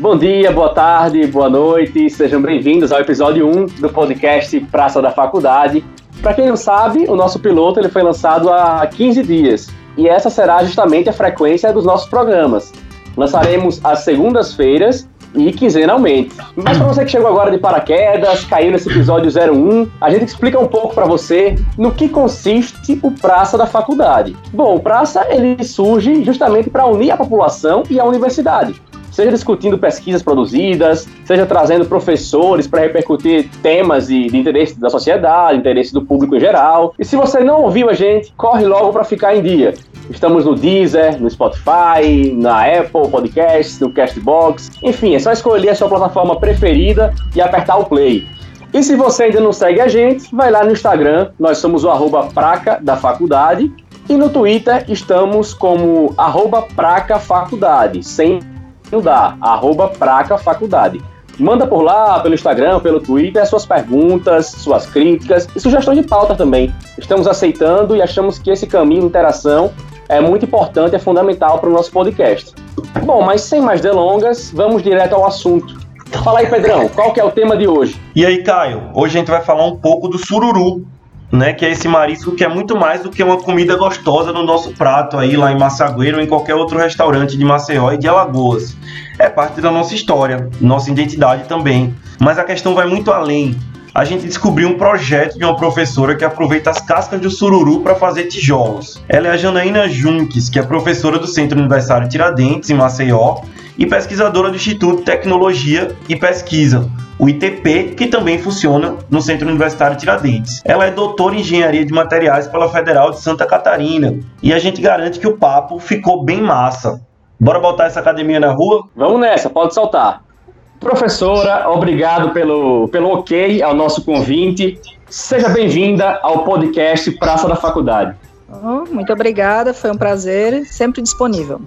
Bom dia, boa tarde, boa noite, sejam bem-vindos ao episódio 1 do podcast Praça da Faculdade. Para quem não sabe, o nosso piloto ele foi lançado há 15 dias e essa será justamente a frequência dos nossos programas. Lançaremos às segundas-feiras e quinzenalmente. Mas para você que chegou agora de paraquedas, caiu nesse episódio 01, a gente explica um pouco para você no que consiste o Praça da Faculdade. Bom, o Praça ele surge justamente para unir a população e a universidade seja discutindo pesquisas produzidas, seja trazendo professores para repercutir temas de, de, interesse da sociedade, interesse do público em geral. E se você não ouviu a gente, corre logo para ficar em dia. Estamos no Deezer, no Spotify, na Apple Podcasts, no Castbox. Enfim, é só escolher a sua plataforma preferida e apertar o play. E se você ainda não segue a gente, vai lá no Instagram, nós somos o arroba praca da faculdade. E no Twitter estamos como arroba praca faculdade, sem da arroba praca faculdade. Manda por lá, pelo Instagram, pelo Twitter, suas perguntas, suas críticas e sugestões de pauta também. Estamos aceitando e achamos que esse caminho de interação é muito importante, é fundamental para o nosso podcast. Bom, mas sem mais delongas, vamos direto ao assunto. Fala aí, Pedrão, qual que é o tema de hoje? E aí, Caio, hoje a gente vai falar um pouco do sururu, né, que é esse marisco que é muito mais do que uma comida gostosa no nosso prato aí lá em Massagueiro ou em qualquer outro restaurante de Maceió e de Alagoas. É parte da nossa história, nossa identidade também. Mas a questão vai muito além. A gente descobriu um projeto de uma professora que aproveita as cascas de sururu para fazer tijolos. Ela é a Janaína Junques, que é professora do Centro Universitário Tiradentes, em Maceió, e pesquisadora do Instituto Tecnologia e Pesquisa, o ITP, que também funciona no Centro Universitário Tiradentes. Ela é doutora em Engenharia de Materiais pela Federal de Santa Catarina e a gente garante que o papo ficou bem massa. Bora botar essa academia na rua? Vamos nessa, pode soltar. Professora, obrigado pelo, pelo ok ao nosso convite. Seja bem-vinda ao podcast Praça da Faculdade. Oh, muito obrigada, foi um prazer, sempre disponível.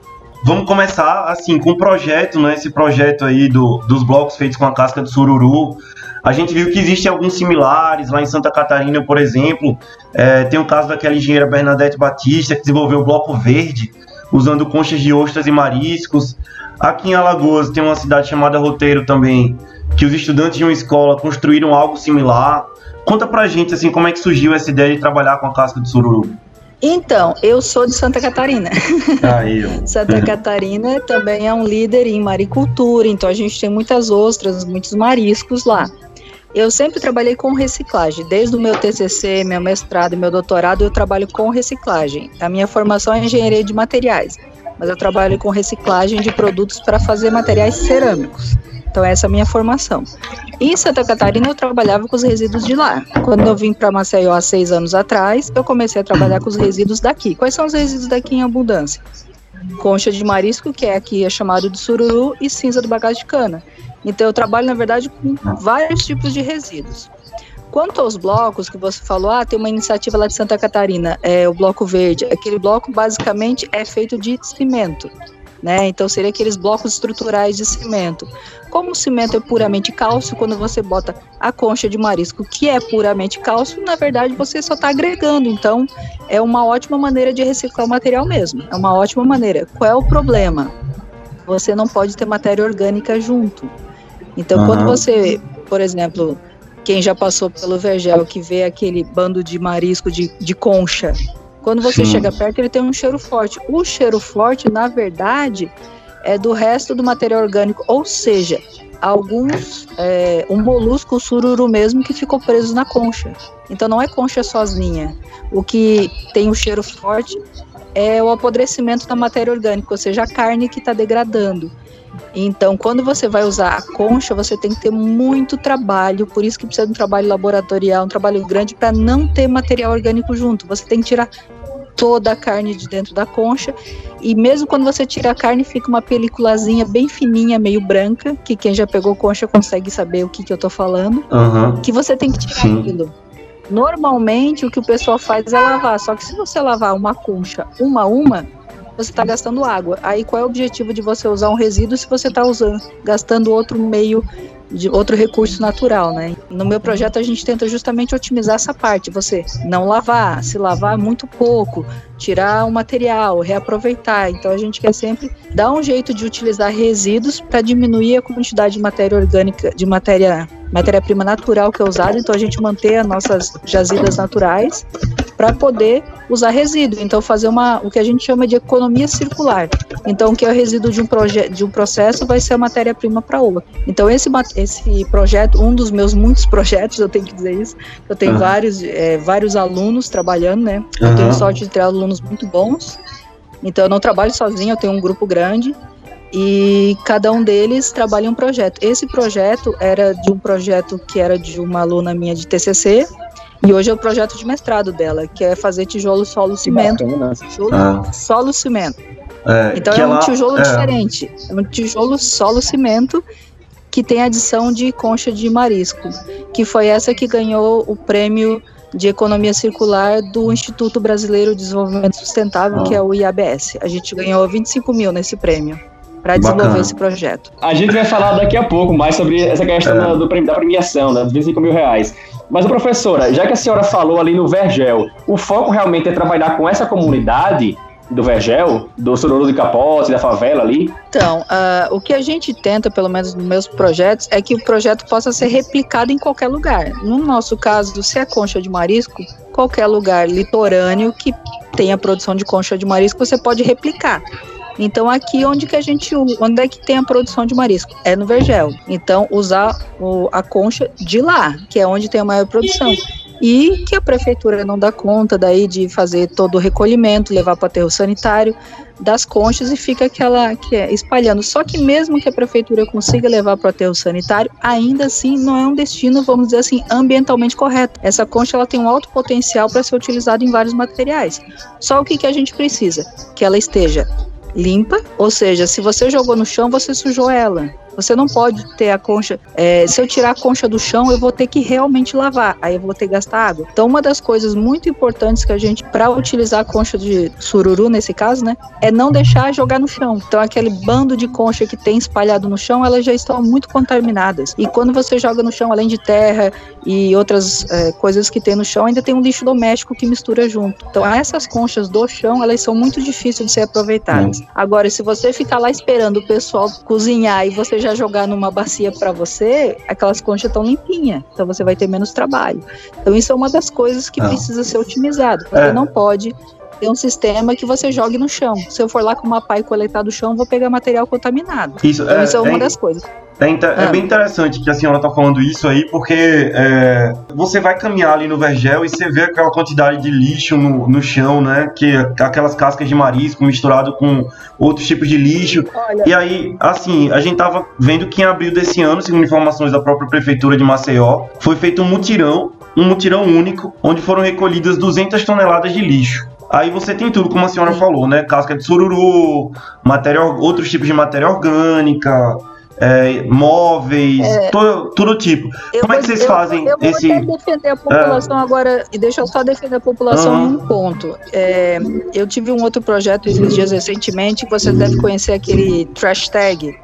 Vamos começar assim com um projeto, né? Esse projeto aí do, dos blocos feitos com a casca de sururu. A gente viu que existem alguns similares lá em Santa Catarina, por exemplo. É, tem o caso daquela engenheira Bernadette Batista que desenvolveu o bloco verde usando conchas de ostras e mariscos. Aqui em Alagoas tem uma cidade chamada Roteiro também, que os estudantes de uma escola construíram algo similar. Conta pra gente assim como é que surgiu essa ideia de trabalhar com a casca de sururu. Então, eu sou de Santa Catarina. Santa Catarina também é um líder em maricultura, então a gente tem muitas ostras, muitos mariscos lá. Eu sempre trabalhei com reciclagem, desde o meu TCC, meu mestrado e meu doutorado, eu trabalho com reciclagem. A minha formação é engenharia de materiais, mas eu trabalho com reciclagem de produtos para fazer materiais cerâmicos. Então, essa é a minha formação. Em Santa Catarina, eu trabalhava com os resíduos de lá. Quando eu vim para Maceió há seis anos atrás, eu comecei a trabalhar com os resíduos daqui. Quais são os resíduos daqui em abundância? Concha de marisco, que é aqui é chamado de sururu, e cinza do bagaço de cana. Então, eu trabalho, na verdade, com vários tipos de resíduos. Quanto aos blocos que você falou, ah, tem uma iniciativa lá de Santa Catarina, é o Bloco Verde. Aquele bloco basicamente é feito de cimento. Né? Então seria aqueles blocos estruturais de cimento. Como o cimento é puramente cálcio, quando você bota a concha de marisco, que é puramente cálcio, na verdade você só está agregando. Então é uma ótima maneira de reciclar o material mesmo. É uma ótima maneira. Qual é o problema? Você não pode ter matéria orgânica junto. Então uhum. quando você, por exemplo, quem já passou pelo vergel que vê aquele bando de marisco de, de concha quando você Sim. chega perto, ele tem um cheiro forte. O cheiro forte, na verdade, é do resto do material orgânico, ou seja, alguns é, um molusco sururu mesmo que ficou preso na concha. Então não é concha sozinha. O que tem o cheiro forte é o apodrecimento da matéria orgânica, ou seja, a carne que está degradando. Então, quando você vai usar a concha, você tem que ter muito trabalho, por isso que precisa de um trabalho laboratorial, um trabalho grande para não ter material orgânico junto. Você tem que tirar toda a carne de dentro da concha. E mesmo quando você tira a carne, fica uma peliculazinha bem fininha, meio branca, que quem já pegou concha consegue saber o que, que eu tô falando. Uhum. Que você tem que tirar Sim. aquilo. Normalmente o que o pessoal faz é lavar, só que se você lavar uma concha uma a uma, você está gastando água. Aí qual é o objetivo de você usar um resíduo se você está usando, gastando outro meio de outro recurso natural, né? No meu projeto a gente tenta justamente otimizar essa parte, você não lavar, se lavar muito pouco, tirar o material, reaproveitar. Então a gente quer sempre dar um jeito de utilizar resíduos para diminuir a quantidade de matéria orgânica, de matéria matéria-prima natural que é usada, então a gente mantém as nossas jazidas naturais para poder usar resíduo. Então fazer uma o que a gente chama de economia circular. Então o que é o resíduo de um projeto de um processo vai ser a matéria-prima para outra. Então esse esse projeto, um dos meus muitos projetos, eu tenho que dizer isso, eu tenho uhum. vários é, vários alunos trabalhando, né? Eu uhum. tenho sorte de ter alunos muito bons. Então eu não trabalho sozinho, eu tenho um grupo grande e cada um deles trabalha em um projeto. Esse projeto era de um projeto que era de uma aluna minha de TCC, e hoje é o projeto de mestrado dela, que é fazer tijolo, solo, cimento. Tijolo, ah. solo, cimento. É, então é um ela, tijolo é. diferente. É um tijolo, solo, cimento, que tem adição de concha de marisco, que foi essa que ganhou o prêmio de economia circular do Instituto Brasileiro de Desenvolvimento Sustentável, ah. que é o IABS. A gente ganhou 25 mil nesse prêmio para desenvolver Bacana. esse projeto. A gente vai falar daqui a pouco mais sobre essa questão é. do, da premiação, né, dos 25 mil reais. Mas, professora, já que a senhora falou ali no Vergel, o foco realmente é trabalhar com essa comunidade do Vergel, do Sororo de Capote, da favela ali? Então, uh, o que a gente tenta, pelo menos nos meus projetos, é que o projeto possa ser replicado em qualquer lugar. No nosso caso, se é concha de marisco, qualquer lugar litorâneo que tenha produção de concha de marisco, você pode replicar. Então aqui onde que a gente onde é que tem a produção de marisco? É no Vergel. Então usar o, a concha de lá, que é onde tem a maior produção. E que a prefeitura não dá conta daí de fazer todo o recolhimento, levar para o aterro sanitário das conchas e fica aquela que é, espalhando. Só que mesmo que a prefeitura consiga levar para o aterro sanitário, ainda assim não é um destino, vamos dizer assim, ambientalmente correto. Essa concha ela tem um alto potencial para ser utilizada em vários materiais. Só o que, que a gente precisa? Que ela esteja limpa, ou seja, se você jogou no chão, você sujou ela. Você não pode ter a concha. É, se eu tirar a concha do chão, eu vou ter que realmente lavar. Aí eu vou ter que gastar água. Então, uma das coisas muito importantes que a gente, para utilizar a concha de sururu, nesse caso, né, é não deixar jogar no chão. Então, aquele bando de concha que tem espalhado no chão, elas já estão muito contaminadas. E quando você joga no chão, além de terra e outras é, coisas que tem no chão, ainda tem um lixo doméstico que mistura junto. Então, essas conchas do chão, elas são muito difíceis de ser aproveitadas. Agora, se você ficar lá esperando o pessoal cozinhar e você já jogar numa bacia para você, aquelas conchas estão limpinhas, então você vai ter menos trabalho. Então isso é uma das coisas que ah. precisa ser otimizado. Você é. não pode ter um sistema que você jogue no chão. Se eu for lá com uma pá e coletar do chão, vou pegar material contaminado. Isso então, é, isso é uma é, das coisas. É, é, bem interessante que a senhora está falando isso aí, porque é, você vai caminhar ali no Vergel e você vê aquela quantidade de lixo no, no chão, né? Que aquelas cascas de marisco misturado com outros tipos de lixo. Olha. E aí, assim, a gente tava vendo que em abril desse ano, segundo informações da própria prefeitura de Maceió, foi feito um mutirão, um mutirão único, onde foram recolhidas 200 toneladas de lixo. Aí você tem tudo, como a senhora falou, né? Casca de sururu, matéria, outros tipos de matéria orgânica, é, móveis, é, todo, todo, tipo. Como é que vocês eu, fazem eu, eu esse. Eu vou defender a população é. agora, e deixa eu só defender a população uhum. em um ponto. É, eu tive um outro projeto esses dias recentemente, você deve conhecer aquele trash tag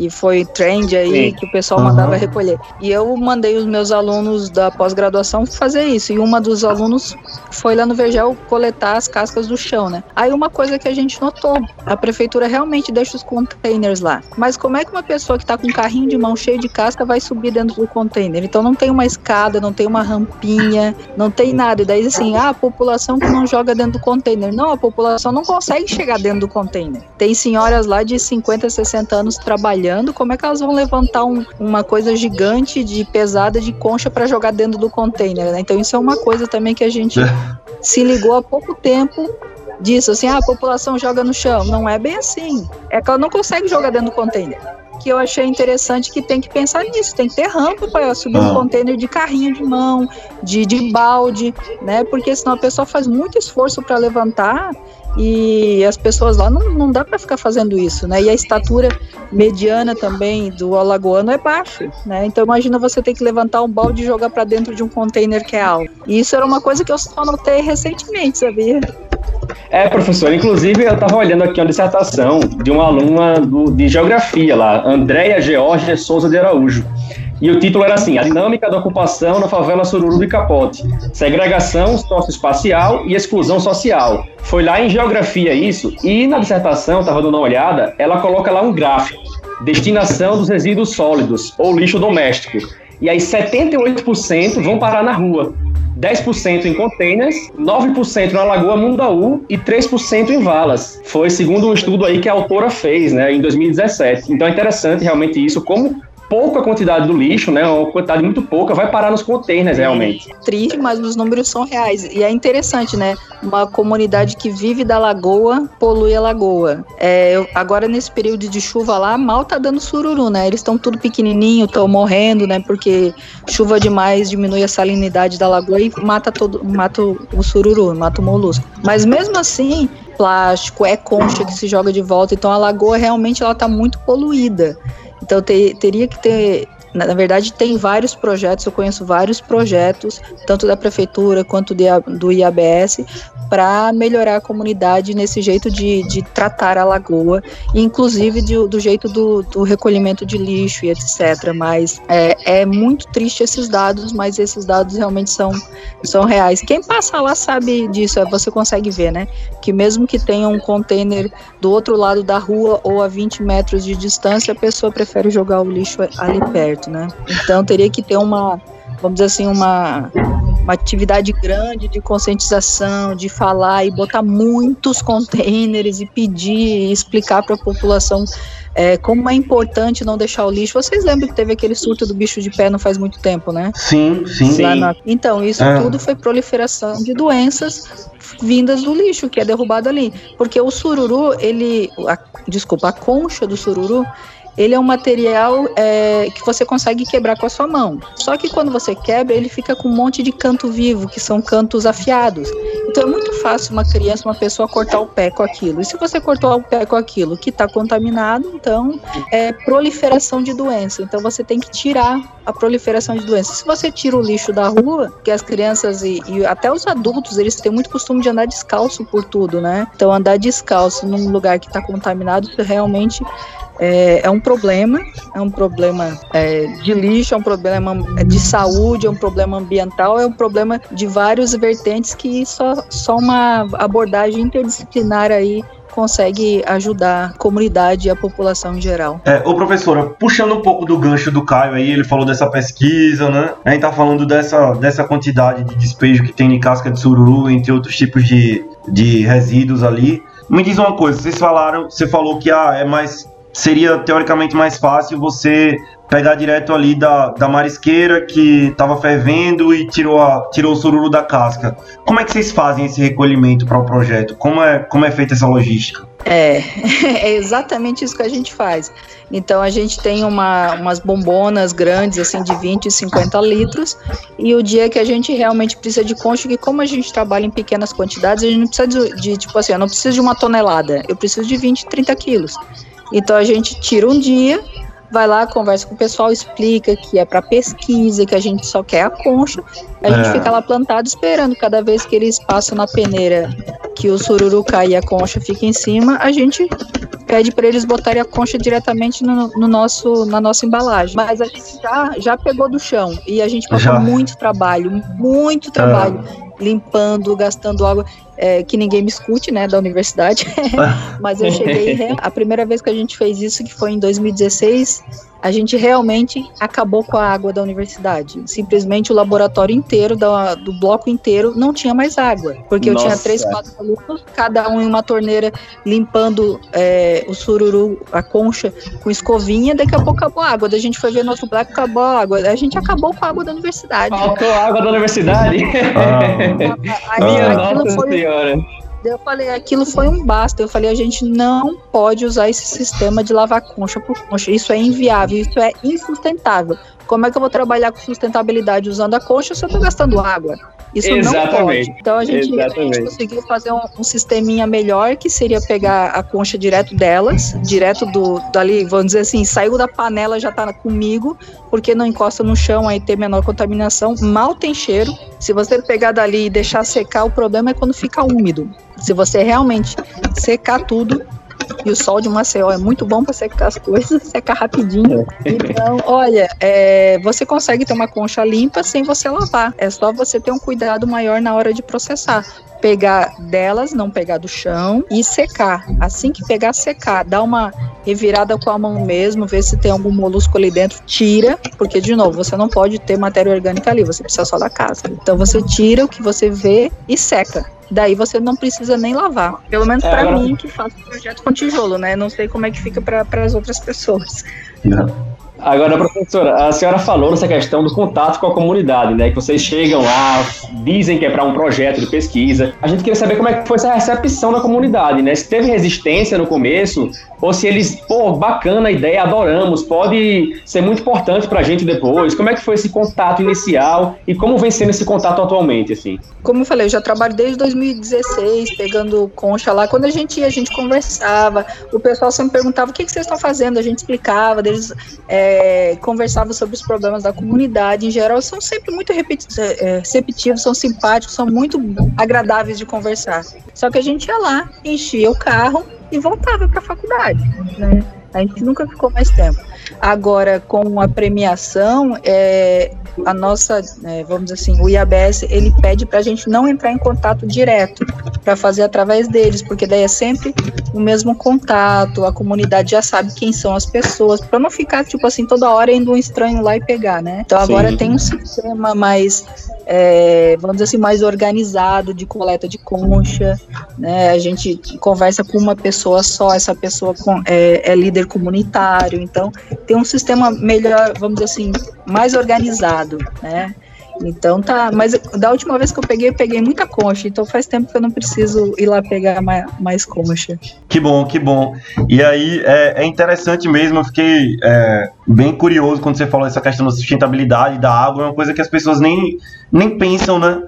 que foi trend aí, Sim. que o pessoal uhum. mandava recolher. E eu mandei os meus alunos da pós-graduação fazer isso. E uma dos alunos foi lá no Vergel coletar as cascas do chão, né? Aí uma coisa que a gente notou, a prefeitura realmente deixa os containers lá. Mas como é que uma pessoa que tá com um carrinho de mão cheio de casca vai subir dentro do container? Então não tem uma escada, não tem uma rampinha, não tem nada. E daí assim, ah, a população que não joga dentro do container. Não, a população não consegue chegar dentro do container. Tem senhoras lá de 50, 60 anos trabalhando trabalhando, como é que elas vão levantar um, uma coisa gigante de pesada de concha para jogar dentro do container, né? Então isso é uma coisa também que a gente é. se ligou há pouco tempo disso, assim, ah, a população joga no chão. Não é bem assim. É que ela não consegue jogar dentro do container que eu achei interessante que tem que pensar nisso, tem que ter rampa para subir ah. um container de carrinho de mão, de, de balde, né? Porque senão a pessoa faz muito esforço para levantar e as pessoas lá não, não dá para ficar fazendo isso, né? E a estatura mediana também do alagoano é baixa, né? Então imagina você ter que levantar um balde e jogar para dentro de um container que é alto. E isso era uma coisa que eu só notei recentemente, sabia? É, professor, inclusive eu estava olhando aqui uma dissertação de uma aluna do, de geografia lá, Andréia Georgia Souza de Araújo. E o título era assim: A dinâmica da ocupação na favela Sururu de Capote. Segregação socioespacial e exclusão social. Foi lá em geografia isso, e na dissertação, estava dando uma olhada, ela coloca lá um gráfico. Destinação dos resíduos sólidos, ou lixo doméstico. E aí 78% vão parar na rua. 10% em containers, 9% na Lagoa Mundaú e 3% em valas. Foi segundo um estudo aí que a autora fez, né, em 2017. Então é interessante realmente isso, como pouca quantidade do lixo, né? Uma quantidade muito pouca, vai parar nos containers realmente. Triste, mas os números são reais. E é interessante, né? Uma comunidade que vive da lagoa polui a lagoa. É, agora, nesse período de chuva lá, mal tá dando sururu, né? Eles estão tudo pequenininho, estão morrendo, né? Porque chuva demais diminui a salinidade da lagoa e mata todo, mata o sururu, mata o molusco. Mas mesmo assim, plástico, é concha que se joga de volta, então a lagoa realmente ela tá muito poluída. Então te, teria que ter na, na, verdade, tem vários projetos, eu conheço vários projetos, tanto da prefeitura quanto de, do IABS, para melhorar a comunidade nesse jeito de, de tratar a lagoa, inclusive de, do jeito do, do, recolhimento de lixo e etc. Mas é, é, muito triste esses dados, mas esses dados realmente são, são reais. Quem passa lá sabe disso, é, você consegue ver, né? Que mesmo que tenha um container do outro lado da rua ou a 20 metros de distância, a pessoa prefere jogar o lixo ali perto, né? Então teria que ter uma, vamos dizer assim, uma uma atividade grande de conscientização, de falar e botar muitos containers e pedir e explicar para a população é, como é importante não deixar o lixo. Vocês lembram que teve aquele surto do bicho de pé não faz muito tempo, né? Sim, sim. Na... Então, isso é. tudo foi proliferação de doenças vindas do lixo que é derrubado ali. Porque o sururu, ele. A, desculpa, a concha do sururu, ele é um material é, que você consegue quebrar com a sua mão. Só que quando você quebra, ele fica com um monte de canto vivo, que são cantos afiados. Então é muito fácil uma criança, uma pessoa cortar o pé com aquilo. E se você cortou o pé com aquilo que está contaminado, então é proliferação de doença. Então você tem que tirar a proliferação de doenças. Se você tira o lixo da rua, que as crianças e, e até os adultos, eles têm muito costume de andar descalço por tudo, né? Então andar descalço num lugar que está contaminado, isso realmente é, é um problema, é um problema é, de lixo, é um problema de saúde, é um problema ambiental, é um problema de vários vertentes que só, só uma abordagem interdisciplinar aí consegue ajudar a comunidade e a população em geral. É, ô professora, puxando um pouco do gancho do Caio aí, ele falou dessa pesquisa, né? A gente tá falando dessa, dessa quantidade de despejo que tem em casca de sururu, entre outros tipos de, de resíduos ali. Me diz uma coisa, vocês falaram, você falou que ah, é mais seria teoricamente mais fácil você pegar direto ali da, da marisqueira que estava fervendo e tirou, a, tirou o sururu da casca. Como é que vocês fazem esse recolhimento para o projeto? Como é, como é feita essa logística? É, é exatamente isso que a gente faz. Então a gente tem uma, umas bombonas grandes, assim, de 20 e 50 litros, e o dia que a gente realmente precisa de concha, que como a gente trabalha em pequenas quantidades, a gente não precisa de, de tipo assim, eu não preciso de uma tonelada, eu preciso de 20, 30 quilos. Então a gente tira um dia, vai lá, conversa com o pessoal, explica que é para pesquisa, que a gente só quer a concha. A é. gente fica lá plantado esperando cada vez que eles passam na peneira que o sururu cai e a concha fica em cima, a gente pede para eles botarem a concha diretamente no, no, nosso, na nossa embalagem. Mas a gente já, já pegou do chão e a gente passou já. muito trabalho, muito trabalho. É limpando, gastando água, é, que ninguém me escute, né, da universidade. Mas eu cheguei, a primeira vez que a gente fez isso, que foi em 2016, a gente realmente acabou com a água da universidade. Simplesmente o laboratório inteiro, da, do bloco inteiro, não tinha mais água. Porque Nossa. eu tinha três, quatro alunos, cada um em uma torneira, limpando é, o sururu, a concha, com escovinha. Daqui a pouco acabou a água. Daí a gente foi ver no outro bloco, acabou a água. A gente acabou com a água da universidade. Faltou água da universidade? Ah. Ah. Nossa foi, senhora eu falei, aquilo foi um basta. Eu falei, a gente não pode usar esse sistema de lavar concha por concha. Isso é inviável, isso é insustentável. Como é que eu vou trabalhar com sustentabilidade usando a concha se eu estou gastando água? Isso Exatamente. não pode. Então a gente, a gente conseguiu fazer um, um, sisteminha melhor, que seria pegar a concha direto delas, direto do dali, vamos dizer assim, saiu da panela já tá comigo, porque não encosta no chão, aí tem menor contaminação, mal tem cheiro. Se você pegar dali e deixar secar, o problema é quando fica úmido. Se você realmente secar tudo, e o sol de Maceió é muito bom para secar as coisas, secar rapidinho. Então, olha, é, você consegue ter uma concha limpa sem você lavar. É só você ter um cuidado maior na hora de processar pegar delas, não pegar do chão e secar. Assim que pegar, secar. Dá uma revirada com a mão mesmo, ver se tem algum molusco ali dentro, tira, porque de novo, você não pode ter matéria orgânica ali, você precisa só da casca. Então você tira o que você vê e seca. Daí você não precisa nem lavar. Pelo menos é, para agora... mim que faço projeto com tijolo, né? Não sei como é que fica para as outras pessoas. Não. Agora, professora, a senhora falou nessa questão do contato com a comunidade, né? Que vocês chegam lá, dizem que é para um projeto de pesquisa. A gente queria saber como é que foi essa recepção da comunidade, né? Se teve resistência no começo, ou se eles, pô, bacana a ideia, adoramos, pode ser muito importante para a gente depois. Como é que foi esse contato inicial e como vem sendo esse contato atualmente, assim? Como eu falei, eu já trabalho desde 2016, pegando concha lá. Quando a gente ia, a gente conversava, o pessoal sempre perguntava o que, que vocês estão fazendo, a gente explicava, eles é, conversavam sobre os problemas da comunidade. Em geral, são sempre muito é, receptivos, são simpáticos, são muito agradáveis de conversar. Só que a gente ia lá, enchia o carro e voltava para a faculdade. Né? A gente nunca ficou mais tempo. Agora, com a premiação, é, a nossa, é, vamos assim, o IABS, ele pede para a gente não entrar em contato direto, para fazer através deles, porque daí é sempre o mesmo contato, a comunidade já sabe quem são as pessoas, para não ficar, tipo assim, toda hora indo um estranho lá e pegar, né? Então agora Sim. tem um sistema mais é, vamos dizer assim, mais organizado de coleta de concha, né? A gente conversa com uma pessoa só, essa pessoa com, é, é, líder comunitário, então tem um sistema melhor, vamos dizer assim, mais organizado, né? Então tá, mas da última vez que eu peguei, eu peguei muita concha, então faz tempo que eu não preciso ir lá pegar mais, mais concha. Que bom, que bom. E aí é, é interessante mesmo, eu fiquei é, bem curioso quando você falou essa questão da sustentabilidade da água, é uma coisa que as pessoas nem, nem pensam, né?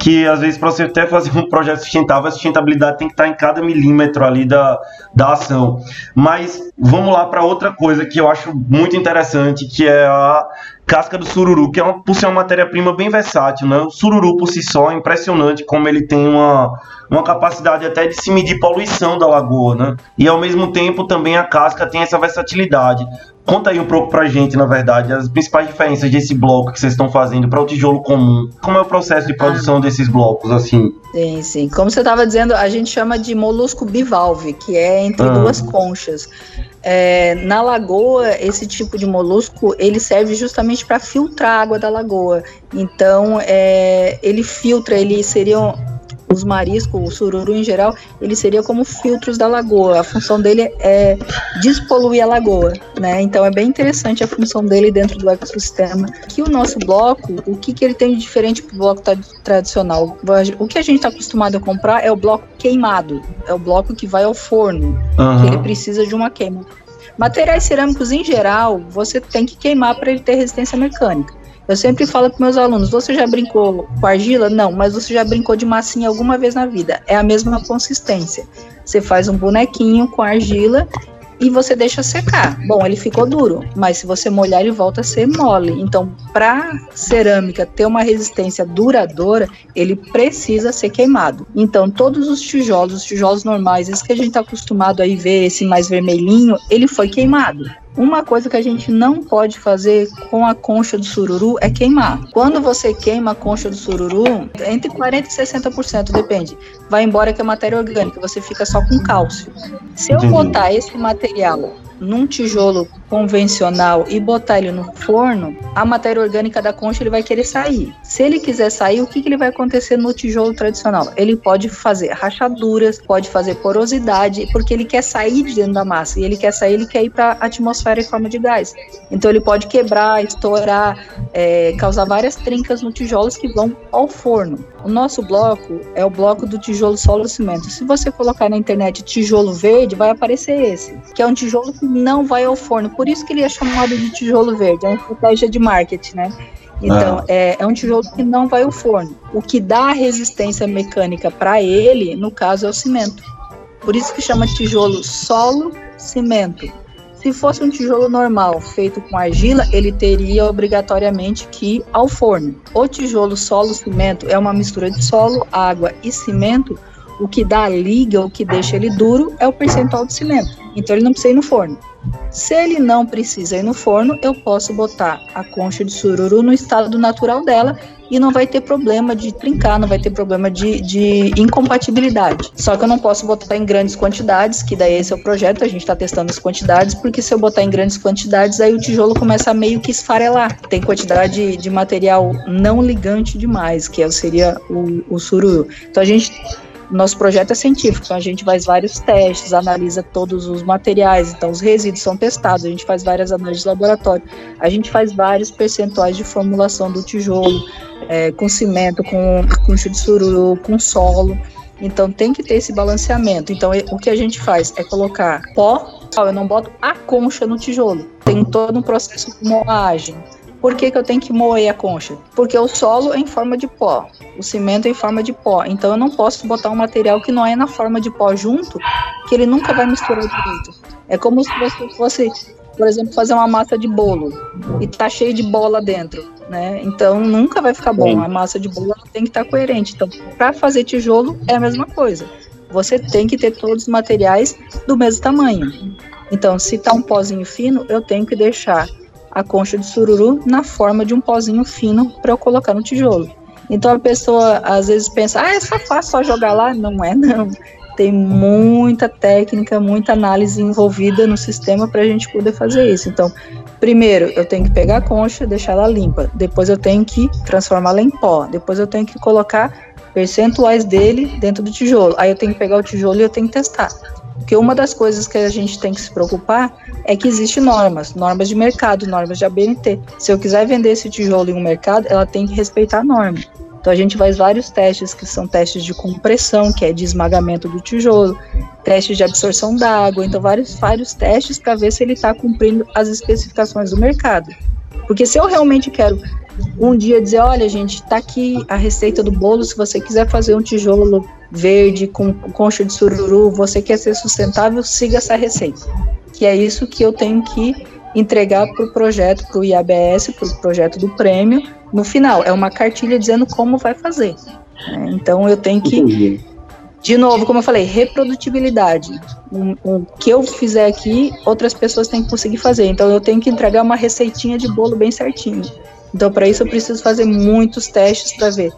Que às vezes para você até fazer um projeto sustentável, a sustentabilidade tem que estar em cada milímetro ali da, da ação. Mas vamos lá para outra coisa que eu acho muito interessante, que é a casca do sururu, que é uma, por ser uma matéria-prima bem versátil, né? O sururu por si só é impressionante como ele tem uma, uma capacidade até de se medir poluição da lagoa, né? E ao mesmo tempo também a casca tem essa versatilidade. Conta aí um pouco pra gente, na verdade, as principais diferenças desse bloco que vocês estão fazendo para o tijolo comum. Como é o processo de produção ah. desses blocos, assim? Sim, sim. Como você estava dizendo, a gente chama de molusco bivalve, que é entre ah. duas conchas. É, na lagoa, esse tipo de molusco ele serve justamente para filtrar a água da lagoa. Então, é, ele filtra, ele seria os mariscos, o sururu em geral, ele seria como filtros da lagoa. A função dele é despoluir a lagoa, né? Então é bem interessante a função dele dentro do ecossistema. Que o nosso bloco, o que, que ele tem de diferente do bloco tradicional? O que a gente está acostumado a comprar é o bloco queimado, é o bloco que vai ao forno, uhum. que ele precisa de uma queima. Materiais cerâmicos em geral, você tem que queimar para ele ter resistência mecânica. Eu sempre falo para meus alunos: você já brincou com argila? Não, mas você já brincou de massinha alguma vez na vida? É a mesma consistência. Você faz um bonequinho com argila e você deixa secar. Bom, ele ficou duro, mas se você molhar, ele volta a ser mole. Então, para cerâmica ter uma resistência duradoura, ele precisa ser queimado. Então, todos os tijolos, os tijolos normais, esse que a gente está acostumado a ver, esse mais vermelhinho, ele foi queimado. Uma coisa que a gente não pode fazer com a concha do sururu é queimar. Quando você queima a concha do sururu, entre 40% e 60%, depende. Vai embora que é matéria orgânica, você fica só com cálcio. Se eu botar esse material num tijolo convencional e botar ele no forno, a matéria orgânica da concha ele vai querer sair. Se ele quiser sair, o que, que ele vai acontecer no tijolo tradicional? Ele pode fazer rachaduras, pode fazer porosidade, porque ele quer sair de dentro da massa. E ele quer sair, ele quer ir para a atmosfera em forma de gás. Então ele pode quebrar, estourar, é, causar várias trincas no tijolos que vão ao forno. O nosso bloco é o bloco do tijolo solo cimento. Se você colocar na internet tijolo verde, vai aparecer esse, que é um tijolo que não vai ao forno. Por isso que ele é chamado de tijolo verde, é uma estratégia de marketing, né? Então, ah. é, é um tijolo que não vai ao forno. O que dá resistência mecânica para ele, no caso, é o cimento. Por isso que chama tijolo solo cimento. Se fosse um tijolo normal feito com argila, ele teria obrigatoriamente que ir ao forno. O tijolo solo cimento é uma mistura de solo, água e cimento. O que dá a liga, o que deixa ele duro, é o percentual de cimento. Então ele não precisa ir no forno. Se ele não precisa ir no forno, eu posso botar a concha de sururu no estado natural dela e não vai ter problema de trincar, não vai ter problema de, de incompatibilidade. Só que eu não posso botar em grandes quantidades, que daí esse é o projeto, a gente está testando as quantidades, porque se eu botar em grandes quantidades, aí o tijolo começa a meio que esfarelar. Tem quantidade de material não ligante demais, que é, seria o, o sururu. Então a gente nosso projeto é científico, então a gente faz vários testes, analisa todos os materiais, então os resíduos são testados, a gente faz várias análises de laboratório, a gente faz vários percentuais de formulação do tijolo, é, com cimento, com concha de com solo. Então tem que ter esse balanceamento. Então o que a gente faz é colocar pó, eu não boto a concha no tijolo. Tem todo um processo de moagem por que, que eu tenho que moer a concha? Porque o solo é em forma de pó, o cimento é em forma de pó. Então eu não posso botar um material que não é na forma de pó junto, que ele nunca vai misturar direito. É como se você fosse, por exemplo, fazer uma massa de bolo e tá cheio de bola dentro, né? Então nunca vai ficar bom. A massa de bolo tem que estar tá coerente. Então, para fazer tijolo é a mesma coisa. Você tem que ter todos os materiais do mesmo tamanho. Então, se tá um pozinho fino, eu tenho que deixar a concha de sururu na forma de um pozinho fino para eu colocar no tijolo. Então a pessoa às vezes pensa, ah, é só fácil só jogar lá. Não é, não. Tem muita técnica, muita análise envolvida no sistema para a gente poder fazer isso. Então, primeiro eu tenho que pegar a concha, deixar ela limpa. Depois eu tenho que transformá-la em pó. Depois eu tenho que colocar percentuais dele dentro do tijolo. Aí eu tenho que pegar o tijolo e eu tenho que testar. Porque uma das coisas que a gente tem que se preocupar é que existem normas, normas de mercado, normas de ABNT. Se eu quiser vender esse tijolo em um mercado, ela tem que respeitar a norma. Então a gente faz vários testes que são testes de compressão, que é de esmagamento do tijolo, testes de absorção d'água, então vários, vários testes para ver se ele está cumprindo as especificações do mercado. Porque se eu realmente quero um dia dizer, olha gente, está aqui a receita do bolo, se você quiser fazer um tijolo verde com concha de sururu, você quer ser sustentável, siga essa receita. Que é isso que eu tenho que entregar para o projeto, para o IABS, para o projeto do prêmio. No final, é uma cartilha dizendo como vai fazer. Né? Então eu tenho que, de novo, como eu falei, reprodutibilidade. O, o que eu fizer aqui, outras pessoas têm que conseguir fazer. Então eu tenho que entregar uma receitinha de bolo bem certinho. Então para isso eu preciso fazer muitos testes para ver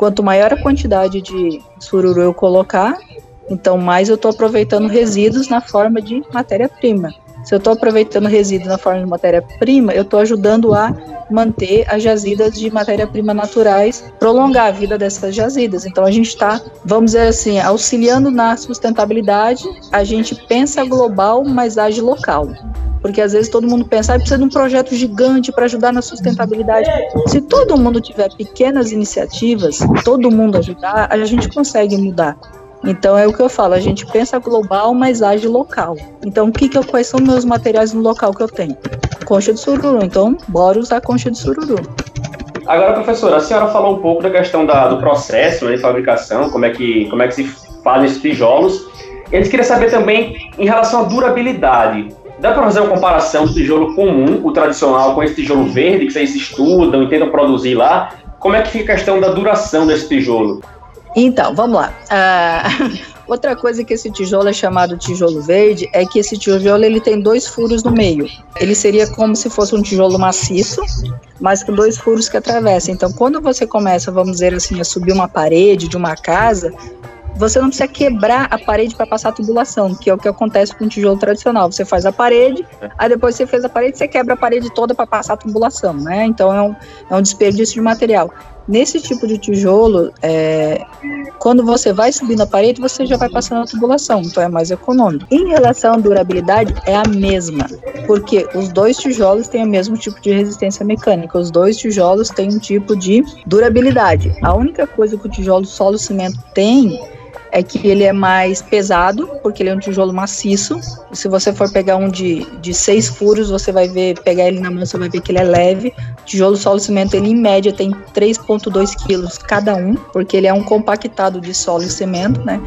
Quanto maior a quantidade de sururu eu colocar, então mais eu estou aproveitando resíduos na forma de matéria-prima. Se eu estou aproveitando resíduos na forma de matéria-prima, eu estou ajudando a manter as jazidas de matéria-prima naturais, prolongar a vida dessas jazidas. Então a gente está, vamos dizer assim, auxiliando na sustentabilidade. A gente pensa global, mas age local. Porque às vezes todo mundo pensa, ah, precisa de um projeto gigante para ajudar na sustentabilidade. Se todo mundo tiver pequenas iniciativas, todo mundo ajudar, a gente consegue mudar. Então é o que eu falo, a gente pensa global, mas age local. Então o que, que eu, quais são meus materiais no local que eu tenho? Concha de sururu. Então bora usar concha de sururu. Agora, professora, a senhora falou um pouco da questão da, do processo né, de fabricação, como é que como é que se fazem esses tijolos. Eles queriam saber também em relação à durabilidade. Dá para fazer uma comparação do tijolo comum, o tradicional, com esse tijolo verde que vocês estudam e tentam produzir lá? Como é que fica a questão da duração desse tijolo? Então, vamos lá. Uh, outra coisa que esse tijolo é chamado tijolo verde é que esse tijolo ele tem dois furos no meio. Ele seria como se fosse um tijolo maciço, mas com dois furos que atravessam. Então, quando você começa, vamos dizer assim, a subir uma parede de uma casa, você não precisa quebrar a parede para passar a tubulação, que é o que acontece com o tijolo tradicional. Você faz a parede, aí depois você fez a parede, você quebra a parede toda para passar a tubulação, né? Então é um, é um desperdício de material. Nesse tipo de tijolo, é, quando você vai subindo a parede, você já vai passando a tubulação, então é mais econômico. Em relação à durabilidade, é a mesma, porque os dois tijolos têm o mesmo tipo de resistência mecânica, os dois tijolos têm um tipo de durabilidade. A única coisa que o tijolo solo cimento tem é que ele é mais pesado, porque ele é um tijolo maciço. Se você for pegar um de, de seis furos, você vai ver, pegar ele na mão, você vai ver que ele é leve. Tijolo solo cimento, ele em média tem 3,2 quilos cada um, porque ele é um compactado de solo e cimento, né?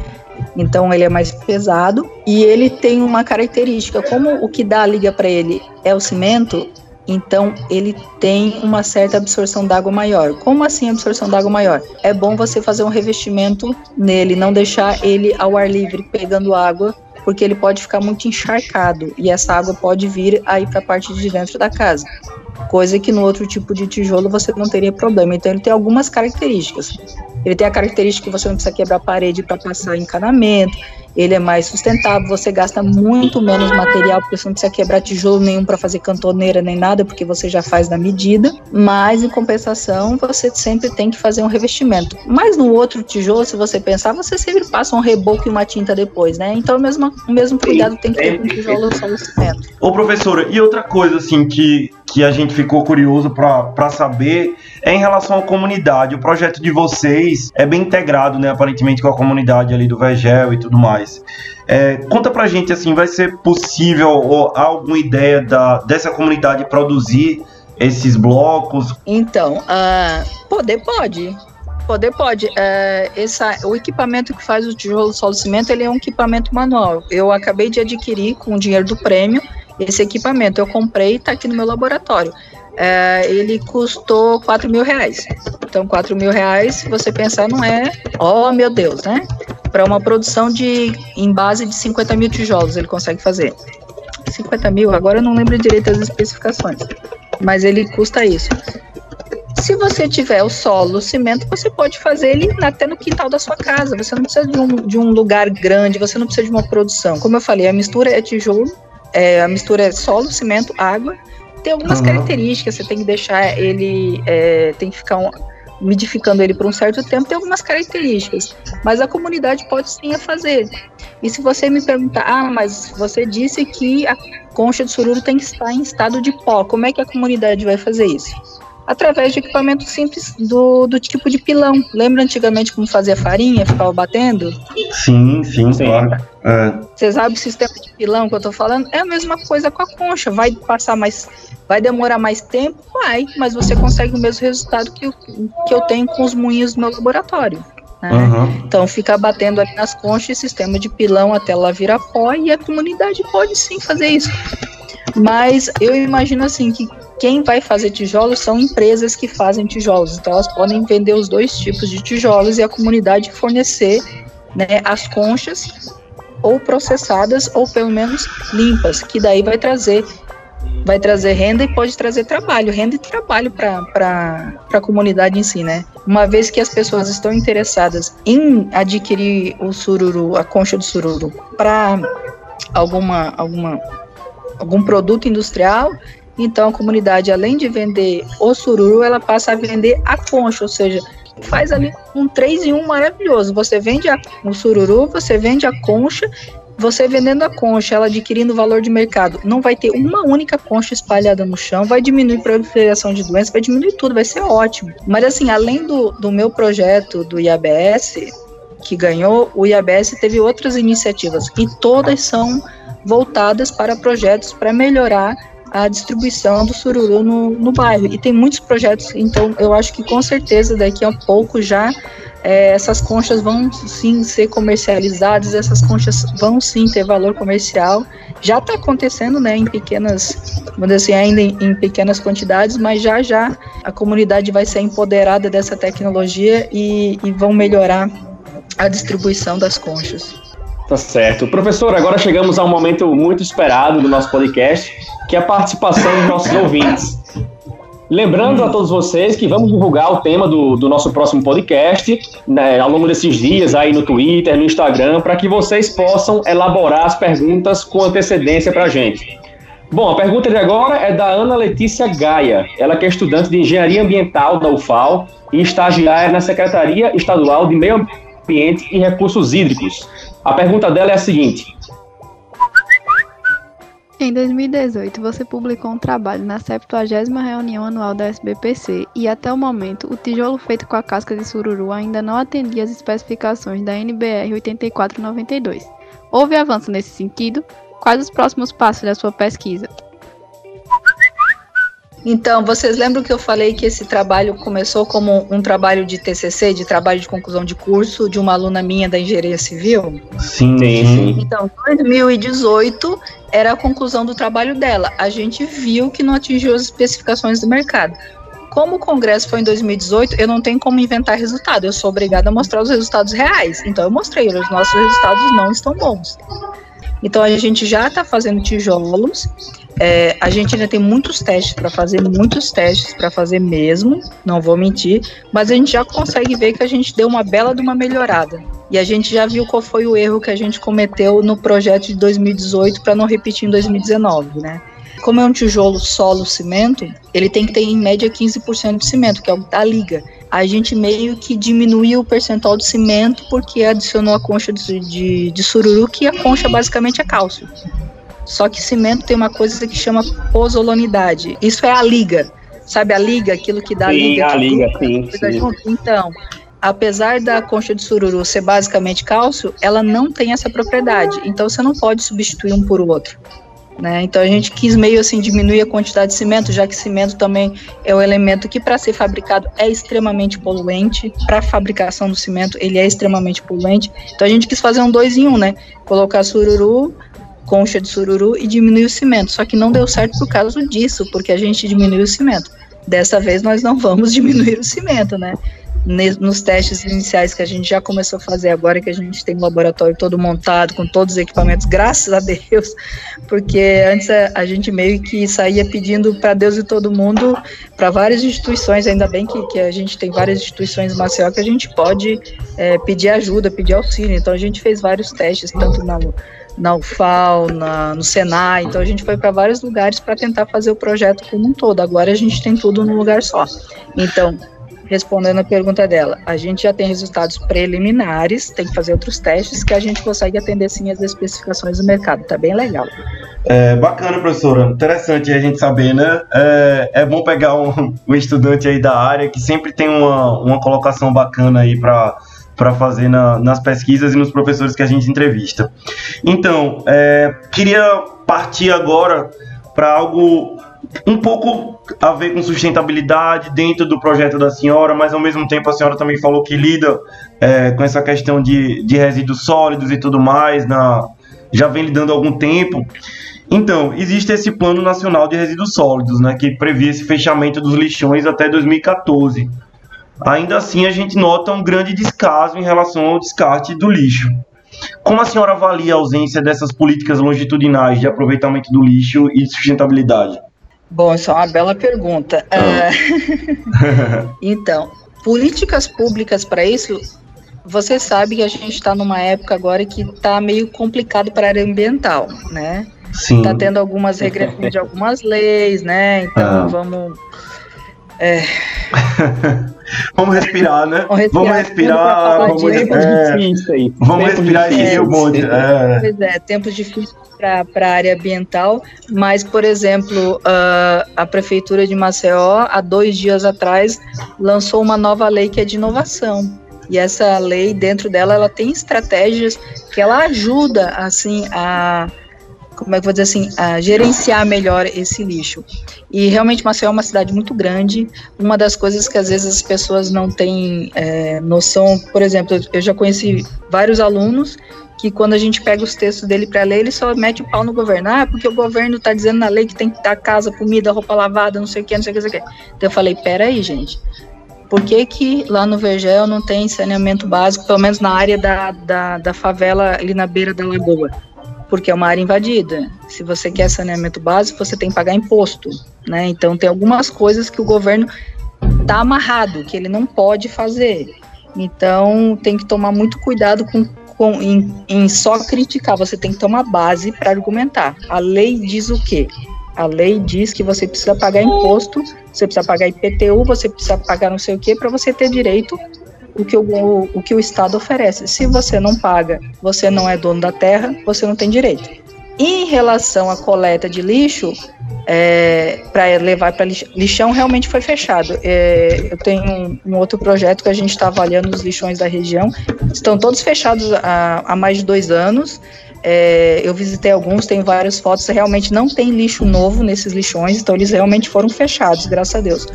Então ele é mais pesado e ele tem uma característica, como o que dá a liga para ele é o cimento, então ele tem uma certa absorção d'água maior. Como assim absorção d'água maior? É bom você fazer um revestimento nele, não deixar ele ao ar livre pegando água, porque ele pode ficar muito encharcado e essa água pode vir aí para a parte de dentro da casa. Coisa que no outro tipo de tijolo você não teria problema. Então ele tem algumas características. Ele tem a característica que você não precisa quebrar a parede para passar encanamento ele é mais sustentável, você gasta muito menos material, porque você não precisa quebrar tijolo nenhum para fazer cantoneira nem nada, porque você já faz na medida, mas em compensação você sempre tem que fazer um revestimento. Mas no outro tijolo, se você pensar, você sempre passa um reboco e uma tinta depois, né? Então o mesmo, o mesmo cuidado tem que ter com o tijolo só cimento. Ô professora, e outra coisa assim que, que a gente ficou curioso para saber é em relação à comunidade. O projeto de vocês é bem integrado, né, aparentemente com a comunidade ali do Vegel e tudo mais. É, conta pra gente assim, vai ser possível ou há alguma ideia da, dessa comunidade produzir esses blocos? Então, uh, poder pode. Poder pode. Uh, essa, o equipamento que faz o tijolo solo cimento, ele é um equipamento manual. Eu acabei de adquirir com o dinheiro do prêmio esse equipamento. Eu comprei e está aqui no meu laboratório. Uh, ele custou 4 mil reais. Então, 4 mil reais, se você pensar, não é, oh meu Deus, né? para uma produção de em base de 50 mil tijolos ele consegue fazer. 50 mil, agora eu não lembro direito as especificações, mas ele custa isso. Se você tiver o solo, o cimento, você pode fazer ele até no quintal da sua casa. Você não precisa de um, de um lugar grande, você não precisa de uma produção. Como eu falei, a mistura é tijolo, é, a mistura é solo, cimento, água. Tem algumas uhum. características, você tem que deixar ele, é, tem que ficar um, umidificando ele por um certo tempo, tem algumas características. Mas a comunidade pode sim a fazer. E se você me perguntar, ah, mas você disse que a concha de sururu tem que estar em estado de pó, como é que a comunidade vai fazer isso? Através de equipamentos simples do, do tipo de pilão. Lembra antigamente como fazia farinha, ficava batendo? Sim, sim, sim. claro. É. Você sabe o sistema de pilão que eu tô falando? É a mesma coisa com a concha. Vai passar mais Vai demorar mais tempo? Vai, mas você consegue o mesmo resultado que, eu, que eu tenho com os moinhos do meu laboratório. Né? Uhum. Então fica batendo ali nas conchas, sistema de pilão até ela virar pó e a comunidade pode sim fazer isso. Mas eu imagino assim que quem vai fazer tijolos são empresas que fazem tijolos. Então elas podem vender os dois tipos de tijolos e a comunidade fornecer né, as conchas ou processadas ou pelo menos limpas, que daí vai trazer vai trazer renda e pode trazer trabalho, renda e trabalho para a comunidade em si, né? Uma vez que as pessoas estão interessadas em adquirir o sururu, a concha do sururu, para alguma, alguma, algum produto industrial, então a comunidade, além de vender o sururu, ela passa a vender a concha, ou seja, faz ali um 3 em 1 maravilhoso. Você vende a, o sururu, você vende a concha você vendendo a concha, ela adquirindo valor de mercado, não vai ter uma única concha espalhada no chão, vai diminuir a proliferação de doenças, vai diminuir tudo, vai ser ótimo. Mas assim, além do, do meu projeto do IABS, que ganhou, o IABS teve outras iniciativas e todas são voltadas para projetos para melhorar a distribuição do sururu no, no bairro. E tem muitos projetos, então eu acho que com certeza daqui a pouco já é, essas conchas vão sim ser comercializadas, essas conchas vão sim ter valor comercial. Já está acontecendo, né, em pequenas, vamos dizer assim, ainda em, em, pequenas quantidades, mas já já a comunidade vai ser empoderada dessa tecnologia e, e vão melhorar a distribuição das conchas. Tá certo. Professor, agora chegamos a um momento muito esperado do nosso podcast, que é a participação dos nossos ouvintes. Lembrando a todos vocês que vamos divulgar o tema do, do nosso próximo podcast né, ao longo desses dias aí no Twitter, no Instagram, para que vocês possam elaborar as perguntas com antecedência para a gente. Bom, a pergunta de agora é da Ana Letícia Gaia. Ela que é estudante de Engenharia Ambiental da UFAL e estagiária na Secretaria Estadual de Meio Ambiente e Recursos Hídricos. A pergunta dela é a seguinte: Em 2018, você publicou um trabalho na 70 reunião anual da SBPC e até o momento, o tijolo feito com a casca de sururu ainda não atendia as especificações da NBR 8492. Houve avanço nesse sentido? Quais os próximos passos da sua pesquisa? Então, vocês lembram que eu falei que esse trabalho começou como um trabalho de TCC, de trabalho de conclusão de curso, de uma aluna minha da engenharia civil? Sim, sim. Então, 2018 era a conclusão do trabalho dela. A gente viu que não atingiu as especificações do mercado. Como o congresso foi em 2018, eu não tenho como inventar resultado. Eu sou obrigada a mostrar os resultados reais. Então, eu mostrei, os nossos resultados não estão bons. Então, a gente já está fazendo tijolos é, a gente ainda tem muitos testes para fazer, muitos testes para fazer mesmo, não vou mentir, mas a gente já consegue ver que a gente deu uma bela de uma melhorada. E a gente já viu qual foi o erro que a gente cometeu no projeto de 2018 para não repetir em 2019, né? Como é um tijolo solo cimento, ele tem que ter em média 15% de cimento, que é o da liga. A gente meio que diminuiu o percentual de cimento porque adicionou a concha de, de, de sururu, que a concha basicamente é cálcio. Só que cimento tem uma coisa que chama pozzolonidade. Isso é a liga. Sabe a liga? Aquilo que dá sim, liga. A liga, sim, sim. Então, apesar da concha de sururu ser basicamente cálcio, ela não tem essa propriedade. Então você não pode substituir um por outro. Né? Então a gente quis meio assim diminuir a quantidade de cimento, já que cimento também é um elemento que para ser fabricado é extremamente poluente. Para fabricação do cimento ele é extremamente poluente. Então a gente quis fazer um dois em um, né? Colocar sururu concha de sururu e diminuir o cimento. Só que não deu certo por causa disso, porque a gente diminuiu o cimento. Dessa vez nós não vamos diminuir o cimento, né? Nos testes iniciais que a gente já começou a fazer agora, que a gente tem o laboratório todo montado, com todos os equipamentos, graças a Deus, porque antes a, a gente meio que saía pedindo para Deus e todo mundo, para várias instituições, ainda bem que, que a gente tem várias instituições em Maceió que a gente pode é, pedir ajuda, pedir auxílio. Então a gente fez vários testes, tanto na na UFAL, na, no Senai. Então a gente foi para vários lugares para tentar fazer o projeto como um todo. Agora a gente tem tudo num lugar só. Então, respondendo a pergunta dela, a gente já tem resultados preliminares, tem que fazer outros testes que a gente consegue atender sim as especificações do mercado. Tá bem legal. É, bacana, professora. Interessante a gente saber, né? É, é bom pegar um, um estudante aí da área que sempre tem uma, uma colocação bacana aí para para fazer na, nas pesquisas e nos professores que a gente entrevista. Então, é, queria partir agora para algo um pouco a ver com sustentabilidade dentro do projeto da senhora, mas ao mesmo tempo a senhora também falou que lida é, com essa questão de, de resíduos sólidos e tudo mais, na, já vem lidando há algum tempo. Então, existe esse Plano Nacional de Resíduos Sólidos, né, que prevê esse fechamento dos lixões até 2014 ainda assim a gente nota um grande descaso em relação ao descarte do lixo. Como a senhora avalia a ausência dessas políticas longitudinais de aproveitamento do lixo e de sustentabilidade? Bom, isso é uma bela pergunta. Ah. É... então, políticas públicas para isso, você sabe que a gente está numa época agora que está meio complicado para a área ambiental, né? Sim. Está tendo algumas regressões de algumas leis, né? Então ah. vamos é. vamos respirar, né? Vamos respirar. Vamos respirar. Vamos, é, vamos respirar e seguir o bonde. É. Pois é, tempos difíceis para a área ambiental, mas, por exemplo, uh, a Prefeitura de Maceió, há dois dias atrás, lançou uma nova lei que é de inovação. E essa lei, dentro dela, ela tem estratégias que ela ajuda, assim, a como é que vou dizer assim, a gerenciar melhor esse lixo. E realmente Maceió é uma cidade muito grande. Uma das coisas que às vezes as pessoas não têm é, noção, por exemplo, eu já conheci vários alunos que quando a gente pega os textos dele para ler, ele só mete o pau no governo. Ah, porque o governo está dizendo na lei que tem que dar casa, comida, roupa lavada, não sei o que, não sei o que, não sei o que. Então eu falei, peraí, gente. Por que, que lá no Vergel não tem saneamento básico, pelo menos na área da, da, da favela ali na beira da lagoa? Porque é uma área invadida. Se você quer saneamento básico, você tem que pagar imposto, né? Então tem algumas coisas que o governo está amarrado, que ele não pode fazer. Então tem que tomar muito cuidado com, com em, em só criticar. Você tem que uma base para argumentar. A lei diz o quê? A lei diz que você precisa pagar imposto, você precisa pagar IPTU, você precisa pagar não sei o que para você ter direito o que o, o que o Estado oferece. Se você não paga, você não é dono da terra, você não tem direito. Em relação à coleta de lixo, é, para levar para lixão, realmente foi fechado. É, eu tenho um, um, outro projeto que a gente está avaliando os lixões da região. Estão todos fechados há, há mais de dois anos. É, eu visitei alguns, tem várias fotos. Realmente não tem lixo novo nesses lixões, então eles realmente foram fechados, graças a Deus.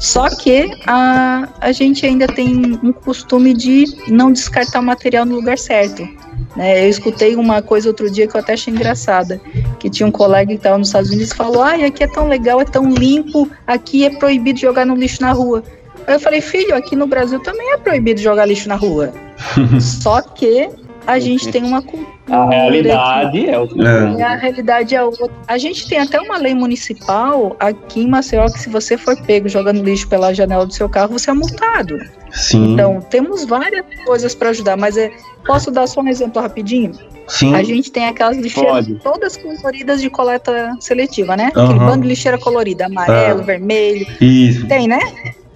Só que a, a gente ainda tem um costume de não descartar o material no lugar certo. Né? Eu escutei uma coisa outro dia que eu até achei engraçada, que tinha um colega que estava nos Estados Unidos e falou, ai, aqui é tão legal, é tão limpo, aqui é proibido jogar no lixo na rua. Aí eu falei, filho, aqui no Brasil também é proibido jogar lixo na rua. Só que a gente tem uma cultura. A realidade é outra. É. A realidade é outra. A gente tem até uma lei municipal aqui em Maceió que se você for pego jogando lixo pela janela do seu carro, você é multado. Sim. Então, temos várias coisas para ajudar, mas é, posso dar só um exemplo rapidinho? Sim. A gente tem aquelas lixeiras Pode. todas coloridas de coleta seletiva, né? Uhum. Aquele bando de lixeira colorida, amarelo, ah. vermelho. Isso. Tem, né?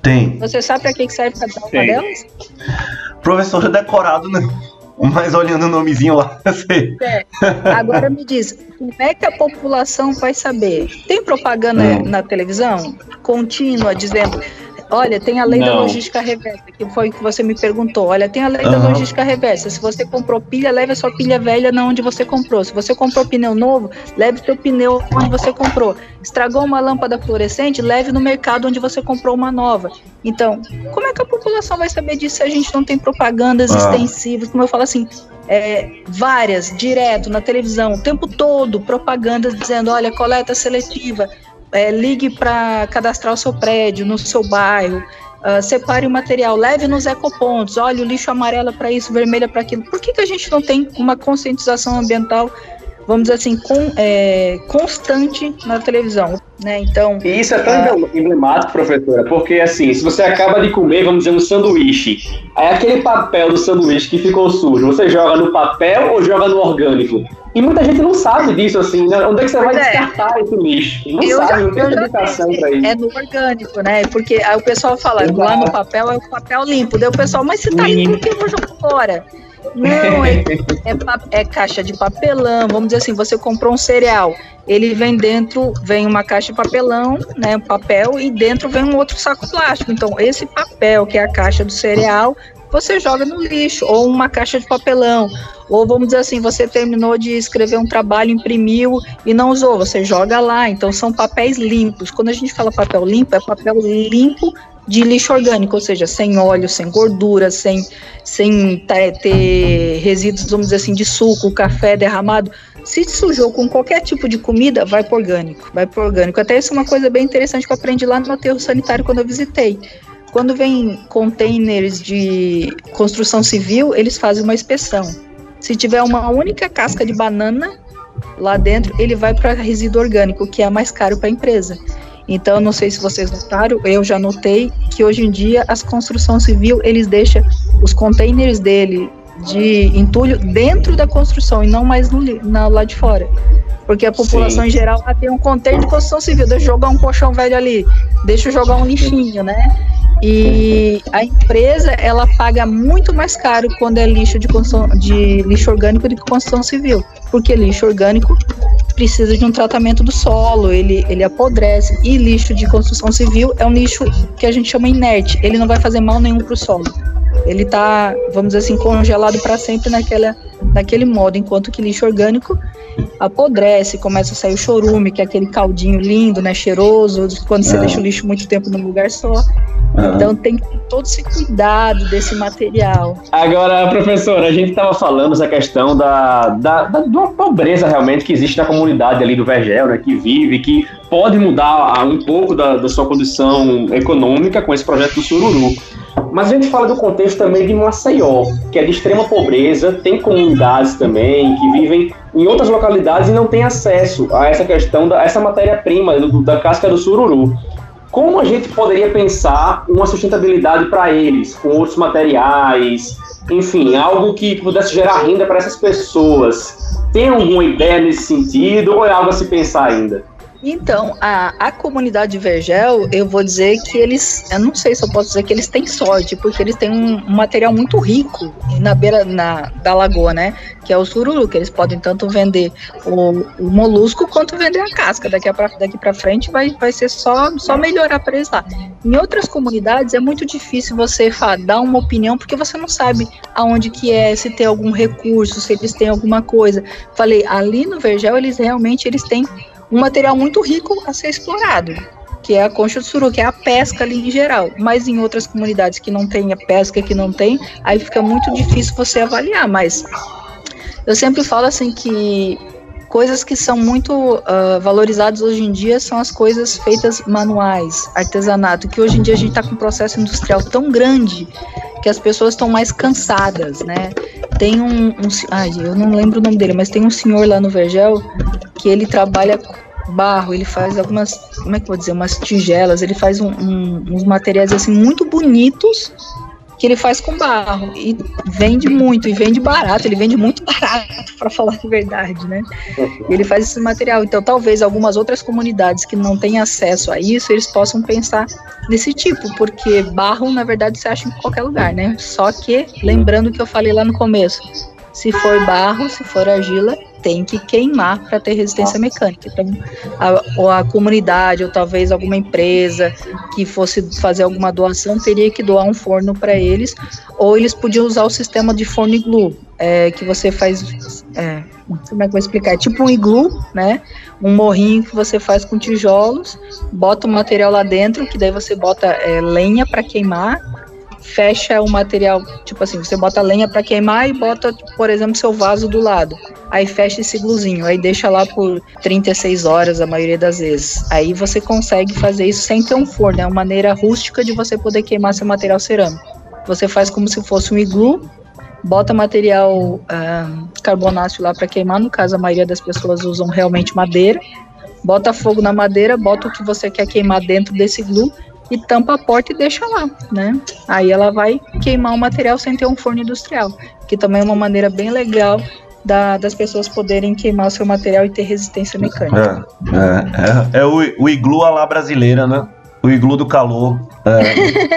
Tem. Você sabe para que serve cada uma delas? Professor decorado, né? Mas olhando o nomezinho lá, sei. É. Agora me diz, como é que a população vai saber? Tem propaganda hum. na televisão contínua dizendo Olha, tem a lei Não. da logística reversa, que foi o que você me perguntou. Olha, tem a lei uhum. da logística reversa. Se você comprou pilha, leve a sua pilha velha na onde você comprou. Se você comprou pneu novo, leve seu pneu onde você comprou. Estragou uma lâmpada fluorescente, leve no mercado onde você comprou uma nova. Então, como é que a população vai saber disso se a gente não tem propagandas ah. extensivas? Como eu falo assim, é, várias, direto, na televisão, o tempo todo, propagandas dizendo, olha, coleta seletiva, é, ligue para cadastrar o seu prédio, no seu bairro, uh, separe o material, leve nos ecopontos, olha, o lixo amarelo para isso, vermelho para aquilo. Por que, que a gente não tem uma conscientização ambiental vamos dizer assim, com, é, constante na televisão, né? Então. E isso é tão uh, emblemático, professora, porque assim, se você acaba de comer, vamos dizer, um sanduíche, aí aquele papel do sanduíche que ficou sujo, você joga no papel ou joga no orgânico? E muita gente não sabe disso, assim, né? Onde é que você vai é. descartar esse lixo? Não eu sabe, já, não tem educação para isso. É no orgânico, né? Porque aí o pessoal fala, Exato. lá no papel é o papel limpo. Daí o pessoal, mas você tá limpo, por que eu vou jogar fora? Não, é, é, é, caixa de papelão. Vamos dizer assim, você comprou um cereal, ele vem dentro, vem uma caixa de papelão, né, papel, e dentro vem um outro saco plástico. Então, esse papel, que é a caixa do cereal, você joga no lixo, ou uma caixa de papelão. Ou vamos dizer assim, você terminou de escrever um trabalho, imprimiu e não usou, você joga lá. Então são papéis limpos. Quando a gente fala papel limpo, é papel limpo de lixo orgânico, ou seja, sem óleo, sem gordura, sem, sem ter resíduos, vamos dizer assim, de suco, café derramado. Se sujou com qualquer tipo de comida, vai para orgânico, vai para orgânico. Até isso é uma coisa bem interessante que eu aprendi lá no aterro sanitário quando eu visitei. Quando vem containers de construção civil, eles fazem uma inspeção. Se tiver uma única casca de banana lá dentro, ele vai para resíduo orgânico, que é mais caro para a empresa. Então, não sei se vocês notaram, eu já notei que hoje em dia as construção civil eles deixam os containers dele de entulho dentro da construção e não mais no, na, lá de fora. Porque a população Sim. em geral tem um container de construção civil, deixa eu jogar um colchão velho ali, deixa eu jogar um lixinho, né? E a empresa ela paga muito mais caro quando é lixo de, de lixo orgânico do que construção civil, porque lixo orgânico precisa de um tratamento do solo, ele, ele apodrece. E lixo de construção civil é um lixo que a gente chama inerte, ele não vai fazer mal nenhum para o solo. Ele está, vamos dizer assim, congelado para sempre naquela, naquele modo, enquanto que lixo orgânico apodrece, começa a sair o chorume, que é aquele caldinho lindo, né, cheiroso, quando você é. deixa o lixo muito tempo num lugar só. Então tem que ter todo esse cuidado desse material. Agora, professora, a gente estava falando essa questão da, da, da, da pobreza realmente que existe na comunidade ali do Vergel, né, que vive, que pode mudar um pouco da, da sua condição econômica com esse projeto do Sururu. Mas a gente fala do contexto também de Maceió, que é de extrema pobreza, tem comunidades também que vivem em outras localidades e não têm acesso a essa questão da essa matéria-prima da casca do sururu. Como a gente poderia pensar uma sustentabilidade para eles, com outros materiais, enfim, algo que pudesse gerar renda para essas pessoas? Tem alguma ideia nesse sentido ou é algo a se pensar ainda? Então, a, a comunidade Vergel, eu vou dizer que eles, eu não sei se eu posso dizer que eles têm sorte, porque eles têm um, um material muito rico na beira na, da lagoa, né? Que é o sururu, que eles podem tanto vender o, o molusco quanto vender a casca. Daqui para daqui frente vai, vai ser só, só melhorar para eles lá. Em outras comunidades é muito difícil você dar uma opinião, porque você não sabe aonde que é, se tem algum recurso, se eles têm alguma coisa. Falei, ali no Vergel, eles realmente eles têm um material muito rico a ser explorado, que é a concha do suru, que é a pesca ali em geral. Mas em outras comunidades que não tem a pesca, que não tem, aí fica muito difícil você avaliar. Mas eu sempre falo assim que coisas que são muito uh, valorizadas hoje em dia são as coisas feitas manuais, artesanato, que hoje em dia a gente está com um processo industrial tão grande que as pessoas estão mais cansadas, né? Tem um, um ai, eu não lembro o nome dele, mas tem um senhor lá no Vergel que ele trabalha barro, ele faz algumas, como é que eu vou dizer, umas tigelas, ele faz um, um, uns materiais assim muito bonitos que ele faz com barro e vende muito e vende barato, ele vende muito barato para falar a verdade, né? Ele faz esse material, então talvez algumas outras comunidades que não têm acesso a isso, eles possam pensar nesse tipo, porque barro na verdade se acha em qualquer lugar, né? Só que lembrando que eu falei lá no começo, se for barro, se for argila, tem que queimar para ter resistência mecânica. Então, a, ou a comunidade, ou talvez alguma empresa que fosse fazer alguma doação, teria que doar um forno para eles, ou eles podiam usar o sistema de forno iglu, é, que você faz. É, como é que eu vou explicar? É tipo um iglu, né? Um morrinho que você faz com tijolos, bota o material lá dentro, que daí você bota é, lenha para queimar fecha o material, tipo assim, você bota lenha para queimar e bota, por exemplo, seu vaso do lado. Aí fecha esse gluzinho, aí deixa lá por 36 horas a maioria das vezes. Aí você consegue fazer isso sem ter um forno, é uma maneira rústica de você poder queimar seu material cerâmico. Você faz como se fosse um iglu, bota material uh, carbonáceo lá para queimar, no caso a maioria das pessoas usam realmente madeira, bota fogo na madeira, bota o que você quer queimar dentro desse glue e tampa a porta e deixa lá, né? Aí ela vai queimar o material sem ter um forno industrial, que também é uma maneira bem legal da, das pessoas poderem queimar o seu material e ter resistência mecânica. É, é, é, é o, o iglu à la brasileira, né? O iglu do calor. É,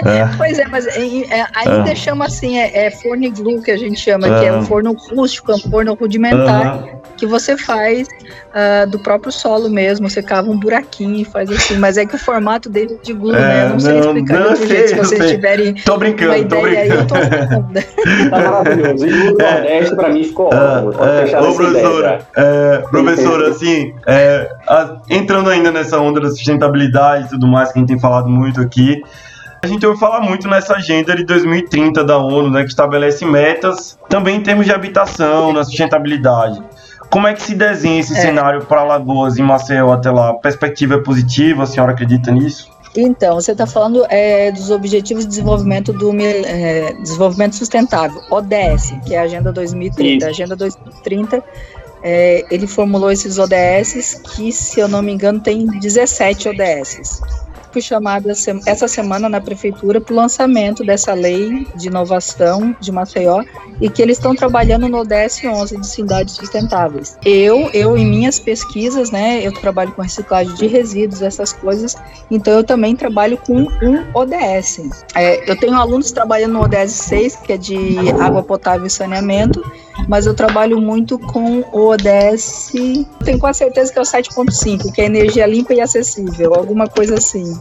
é. pois é, mas é, é ainda chama assim, é, forno iglu que a gente chama, que é um forno rústico, um forno rudimentar, que você faz uh, do próprio solo mesmo. Você cava um buraquinho e faz assim. Mas é que o formato dele é de é, né? Eu não, sei explicar não, sei, jeito. Se vocês sei. tiverem. Tô brincando, uma tô brincando. Aí, eu tô tá maravilhoso. E glue do é. Nordeste, pra mim, ficou ah, ótimo. É, ô, professora, é, professora, assim, é, a, entrando ainda nessa onda da sustentabilidade e tudo mais que a gente tem falado muito aqui. A gente ouve falar muito nessa agenda de 2030 da ONU, né, que estabelece metas também em termos de habitação, na sustentabilidade. Como é que se desenha esse é. cenário para Lagoas e Maceió até lá? A perspectiva é positiva? A senhora acredita nisso? Então, você está falando é, dos Objetivos de Desenvolvimento do é, Desenvolvimento Sustentável, ODS, que é a Agenda 2030. Isso. A Agenda 2030, é, ele formulou esses ODS que, se eu não me engano, tem 17 ODSs fui chamada essa semana na prefeitura para o lançamento dessa lei de inovação de Maceió e que eles estão trabalhando no ODS 11 de cidades sustentáveis. Eu, eu em minhas pesquisas, né, eu trabalho com reciclagem de resíduos, essas coisas, então eu também trabalho com um ODS. É, eu tenho alunos trabalhando no ODS 6, que é de água potável e saneamento, mas eu trabalho muito com o ODS, tenho quase certeza que é o 7.5, que é energia limpa e acessível, alguma coisa assim.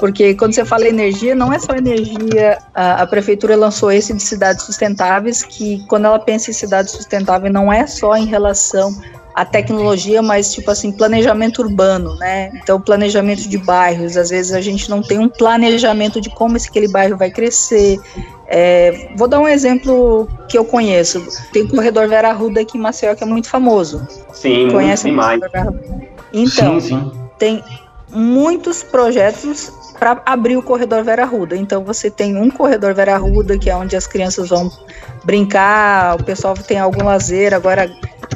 Porque quando você fala energia, não é só energia. A, a, prefeitura lançou esse de cidades sustentáveis, que quando ela pensa em cidade sustentável, não é só em relação à tecnologia, mas tipo assim, planejamento urbano, né? Então, planejamento de bairros. Às vezes a gente não tem um planejamento de como esse aquele bairro vai crescer. É, vou dar um exemplo que eu conheço. Tem o corredor Vera Ruda aqui em Maceió, que é muito famoso. Sim, Conhece demais. Então, sim, sim. tem muitos projetos para abrir o corredor Vera Ruda. Então você tem um corredor Vera Ruda, que é onde as crianças vão brincar, o pessoal tem algum lazer, agora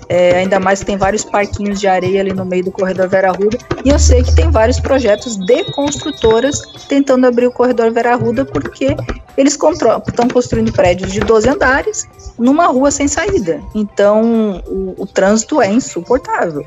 é, ainda mais que tem vários parquinhos de areia ali no meio do corredor Vera Ruda. E eu sei que tem vários projetos de construtoras tentando abrir o corredor Vera Ruda, porque eles estão construindo prédios de 12 andares numa rua sem saída. Então o, o trânsito é insuportável.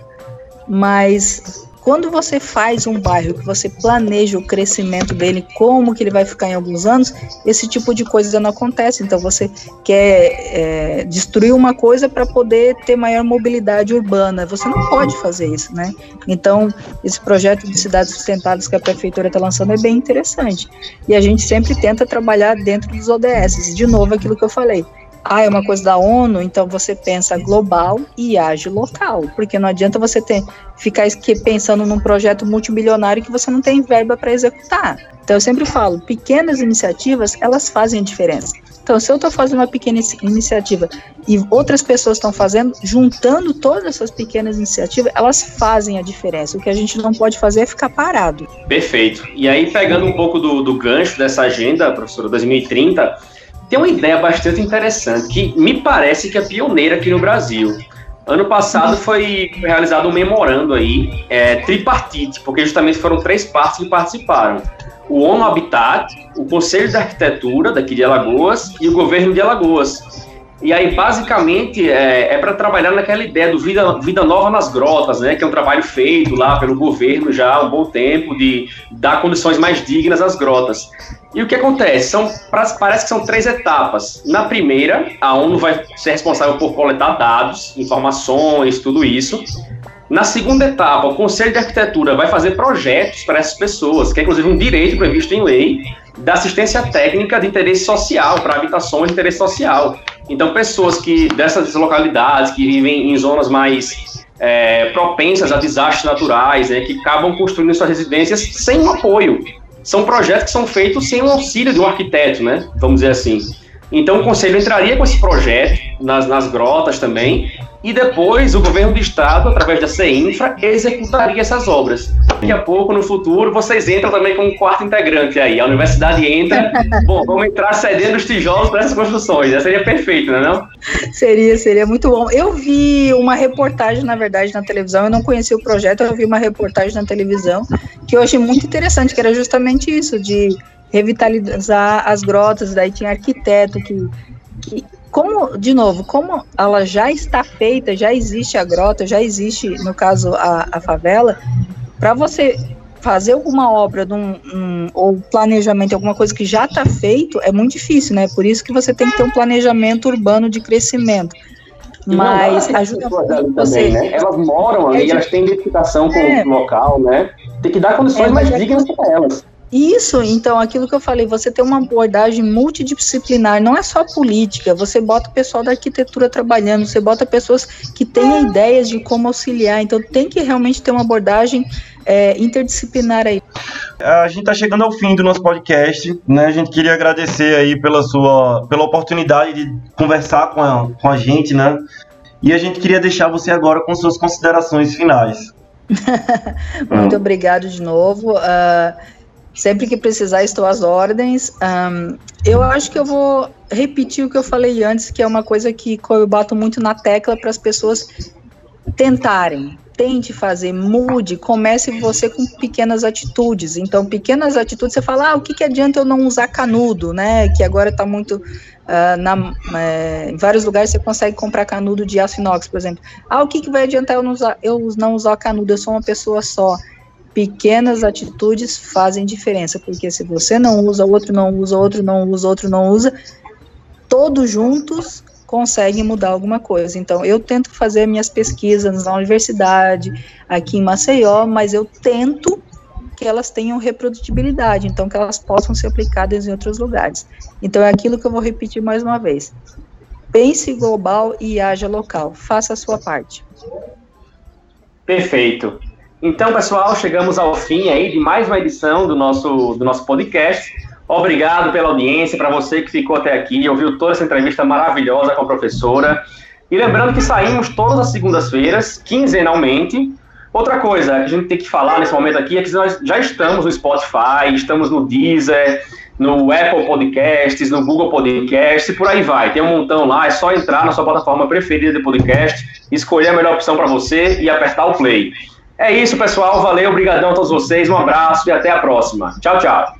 Mas quando você faz um bairro, que você planeja o crescimento dele, como que ele vai ficar em alguns anos, esse tipo de coisa não acontece. Então você quer é, destruir uma coisa para poder ter maior mobilidade urbana. Você não pode fazer isso, né? Então esse projeto de cidades sustentáveis que a prefeitura está lançando é bem interessante. E a gente sempre tenta trabalhar dentro dos ODS. De novo, aquilo que eu falei ah, é uma coisa da ONU, então você pensa global e age local, porque não adianta você ter, ficar pensando num projeto multimilionário que você não tem verba para executar. Então eu sempre falo, pequenas iniciativas, elas fazem diferença. Então, se eu estou fazendo uma pequena iniciativa e outras pessoas estão fazendo, juntando todas essas pequenas iniciativas, elas fazem a diferença. O que a gente não pode fazer é ficar parado. Perfeito. E aí, pegando um pouco do, do gancho dessa agenda, professora 2030, tem uma ideia bastante interessante que me parece que é pioneira aqui no Brasil. Ano passado foi realizado um memorando aí, é, tripartite, porque justamente foram três partes que participaram. O ONU Habitat, o Conselho de Arquitetura daqui de Alagoas e o Governo de Alagoas. E aí, basicamente, é, é para trabalhar naquela ideia do vida, vida Nova nas Grotas, né? Que é um trabalho feito lá pelo governo já há um bom tempo de dar condições mais dignas às grotas. E o que acontece? São, parece que são três etapas. Na primeira, a ONU vai ser responsável por coletar dados, informações, tudo isso. Na segunda etapa, o Conselho de Arquitetura vai fazer projetos para essas pessoas, que é inclusive um direito previsto em lei, da assistência técnica de interesse social, para habitações de interesse social. Então, pessoas que dessas localidades, que vivem em zonas mais é, propensas a desastres naturais, né, que acabam construindo suas residências sem um apoio. São projetos que são feitos sem o auxílio de um arquiteto, né, vamos dizer assim. Então, o Conselho entraria com esse projeto nas, nas grotas também, e depois o governo do estado, através da CEINFRA, executaria essas obras. Daqui a pouco, no futuro, vocês entram também com um quarto integrante aí. A universidade entra, bom, vamos entrar cedendo os tijolos para essas construções. Já seria perfeito, não é não? Seria, seria muito bom. Eu vi uma reportagem, na verdade, na televisão, eu não conhecia o projeto, eu vi uma reportagem na televisão que eu achei muito interessante, que era justamente isso, de revitalizar as grotas, daí tinha arquiteto que, que como, de novo, como ela já está feita, já existe a grota, já existe, no caso, a, a favela, para você fazer alguma obra um, ou planejamento, alguma coisa que já está feito, é muito difícil, né? Por isso que você tem que ter um planejamento urbano de crescimento. Mas ajuda muito você. Também, né? Elas moram ali, é elas têm identificação com é. o local, né? Tem que dar condições é, mais é dignas para elas. Isso, então, aquilo que eu falei, você tem uma abordagem multidisciplinar, não é só política, você bota o pessoal da arquitetura trabalhando, você bota pessoas que têm ideias de como auxiliar, então tem que realmente ter uma abordagem é, interdisciplinar aí. A gente está chegando ao fim do nosso podcast, né? A gente queria agradecer aí pela sua, pela oportunidade de conversar com a, com a gente, né? E a gente queria deixar você agora com suas considerações finais. Muito hum. obrigado de novo. Uh, Sempre que precisar, estou às ordens. Um, eu acho que eu vou repetir o que eu falei antes, que é uma coisa que eu bato muito na tecla para as pessoas tentarem. Tente fazer, mude, comece você com pequenas atitudes. Então, pequenas atitudes, você fala, ah, o que, que adianta eu não usar canudo, né? Que agora está muito. Uh, na, é, em vários lugares você consegue comprar canudo de aço inox, por exemplo. Ah, o que, que vai adiantar eu não usar, eu não usar canudo? Eu sou uma pessoa só pequenas atitudes fazem diferença, porque se você não usa, outro não usa, outro não usa, outro não usa, todos juntos conseguem mudar alguma coisa. Então, eu tento fazer minhas pesquisas na universidade, aqui em Maceió, mas eu tento que elas tenham reprodutibilidade, então que elas possam ser aplicadas em outros lugares. Então, é aquilo que eu vou repetir mais uma vez. Pense global e haja local. Faça a sua parte. Perfeito. Então, pessoal, chegamos ao fim aí de mais uma edição do nosso, do nosso podcast. Obrigado pela audiência, para você que ficou até aqui e ouviu toda essa entrevista maravilhosa com a professora. E lembrando que saímos todas as segundas-feiras, quinzenalmente. Outra coisa que a gente tem que falar nesse momento aqui é que nós já estamos no Spotify, estamos no Deezer, no Apple Podcasts, no Google Podcasts e por aí vai. Tem um montão lá, é só entrar na sua plataforma preferida de podcast, escolher a melhor opção para você e apertar o play. É isso, pessoal. Valeu, obrigadão a todos vocês. Um abraço e até a próxima. Tchau, tchau.